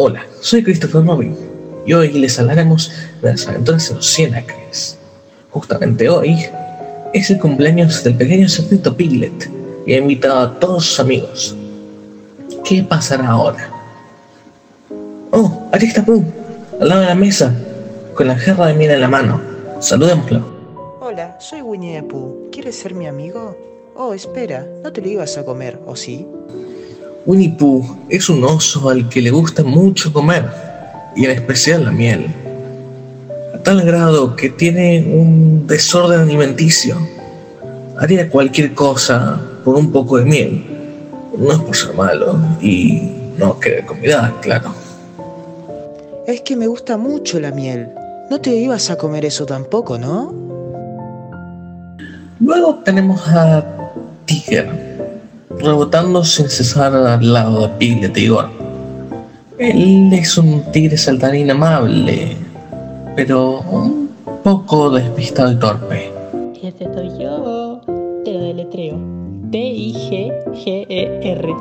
Hola, soy Christopher Robin y hoy les hablaremos de las aventuras de los 100 acres. Justamente hoy es el cumpleaños del pequeño cerdito Piglet y ha invitado a todos sus amigos. ¿Qué pasará ahora? Oh, allí está Pooh, al lado de la mesa, con la jarra de miel en la mano. Saludémoslo. Hola, soy Winnie the Pooh. ¿Quieres ser mi amigo? Oh, espera, no te lo ibas a comer, ¿o sí? Winnie Pooh es un oso al que le gusta mucho comer, y en especial la miel. A tal grado que tiene un desorden alimenticio. Haría cualquier cosa por un poco de miel. No es por ser malo y no querer comida, claro. Es que me gusta mucho la miel. No te ibas a comer eso tampoco, ¿no? Luego tenemos a Tiger, rebotando sin cesar al lado de Piglet y Igor. Él es un tigre saltarín amable, pero un poco despistado y torpe. Ese soy yo. Te lo deletreo. T-I-G-G-E-R.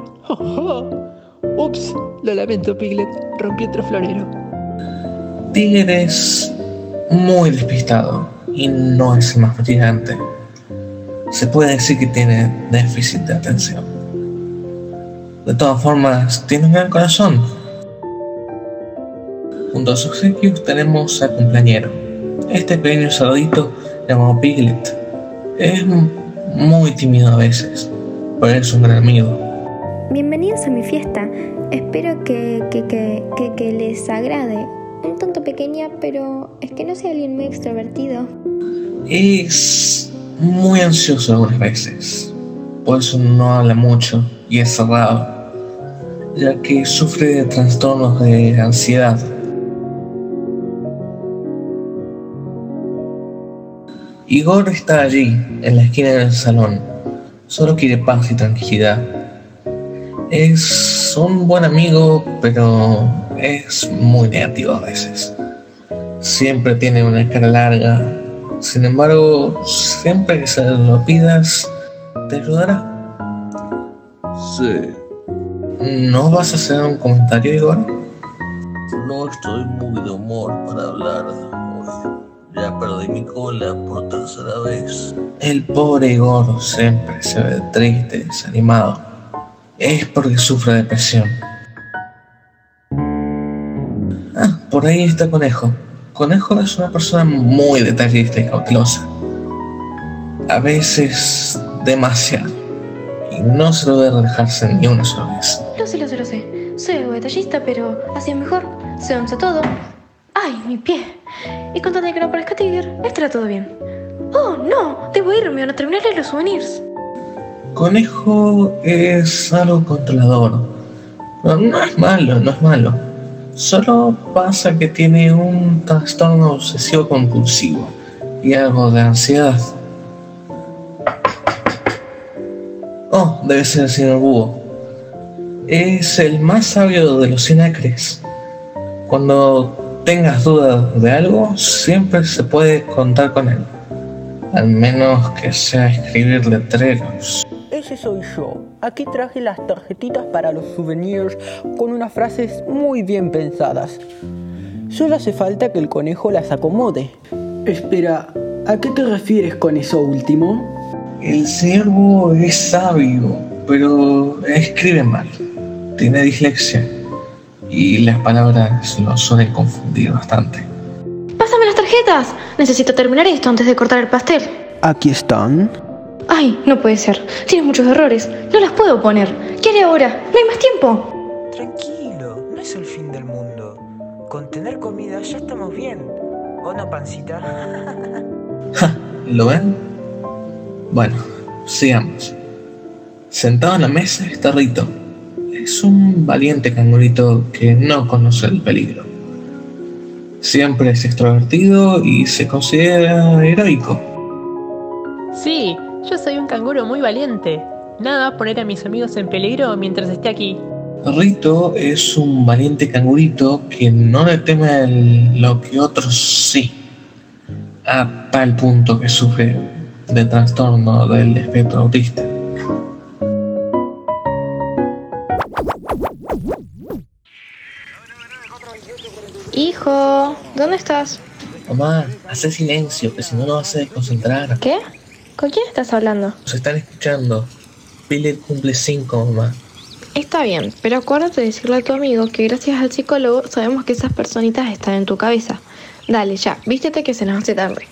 Ups, lo lamento, Piglet. Rompí otro florero. Tigre es muy despistado y no es el más brillante se puede decir que tiene déficit de atención. De todas formas, tiene un gran corazón. Junto a sus obsequios tenemos al cumpleañero. Este pequeño saludito llamado Piglet. Es muy tímido a veces, pero es un gran amigo. Bienvenidos a mi fiesta. Espero que, que, que, que, les agrade. Un tanto pequeña, pero es que no sea alguien muy extrovertido. Es muy ansioso algunas veces, por eso no habla mucho y es cerrado, ya que sufre de trastornos de ansiedad. Igor está allí, en la esquina del salón, solo quiere paz y tranquilidad. Es un buen amigo, pero es muy negativo a veces. Siempre tiene una cara larga, sin embargo, siempre que se lo pidas, te ayudará. Sí. ¿No vas a hacer un comentario, Igor? No estoy muy de humor para hablar hoy. Ya perdí mi cola por tercera vez. El pobre Igor siempre se ve triste, desanimado. Es porque sufre depresión. Ah, por ahí está Conejo. Conejo es una persona muy detallista y cautelosa. A veces demasiado. Y no se lo debe dejarse ni una sola vez. Lo sé, lo sé, lo sé. Soy algo detallista, pero así es mejor. Se once todo. ¡Ay, mi pie! Y con que no aparezca Tiger, estará todo bien. ¡Oh, no! Debo irme, no terminaré los souvenirs. Conejo es algo controlador. Pero no es malo, no es malo Solo pasa que tiene un trastorno obsesivo compulsivo y algo de ansiedad. Oh, debe ser el señor Búho. Es el más sabio de los sinacres. Cuando tengas dudas de algo, siempre se puede contar con él. Al menos que sea escribir letreros. Ese soy yo. Aquí traje las tarjetitas para los souvenirs con unas frases muy bien pensadas. Solo hace falta que el conejo las acomode. Espera, ¿a qué te refieres con eso último? El ciervo es sabio, pero escribe mal. Tiene dislexia y las palabras lo suelen confundir bastante. Pásame las tarjetas. Necesito terminar esto antes de cortar el pastel. Aquí están. Ay, no puede ser. Tienes muchos errores. No las puedo poner. ¿Qué haré ahora? No hay más tiempo. Tranquilo, no es el fin del mundo. Con tener comida ya estamos bien. ¿O no, pancita? ¿Lo ven? Bueno, sigamos. Sentado en la mesa está Rito. Es un valiente cangurito que no conoce el peligro. Siempre es extrovertido y se considera heroico. Sí, yo soy un canguro muy valiente. Nada poner a mis amigos en peligro mientras esté aquí. Rito es un valiente cangurito que no le teme lo que otros sí. A tal punto que sufre de trastorno del espectro autista. Hijo, ¿dónde estás? Mamá, hace silencio, que si no nos vas a desconcentrar. ¿Qué? ¿Con quién estás hablando? Nos están escuchando. Piglet cumple 5, mamá. Está bien, pero acuérdate de decirle a tu amigo que gracias al psicólogo sabemos que esas personitas están en tu cabeza. Dale, ya, vístete que se nos hace tarde.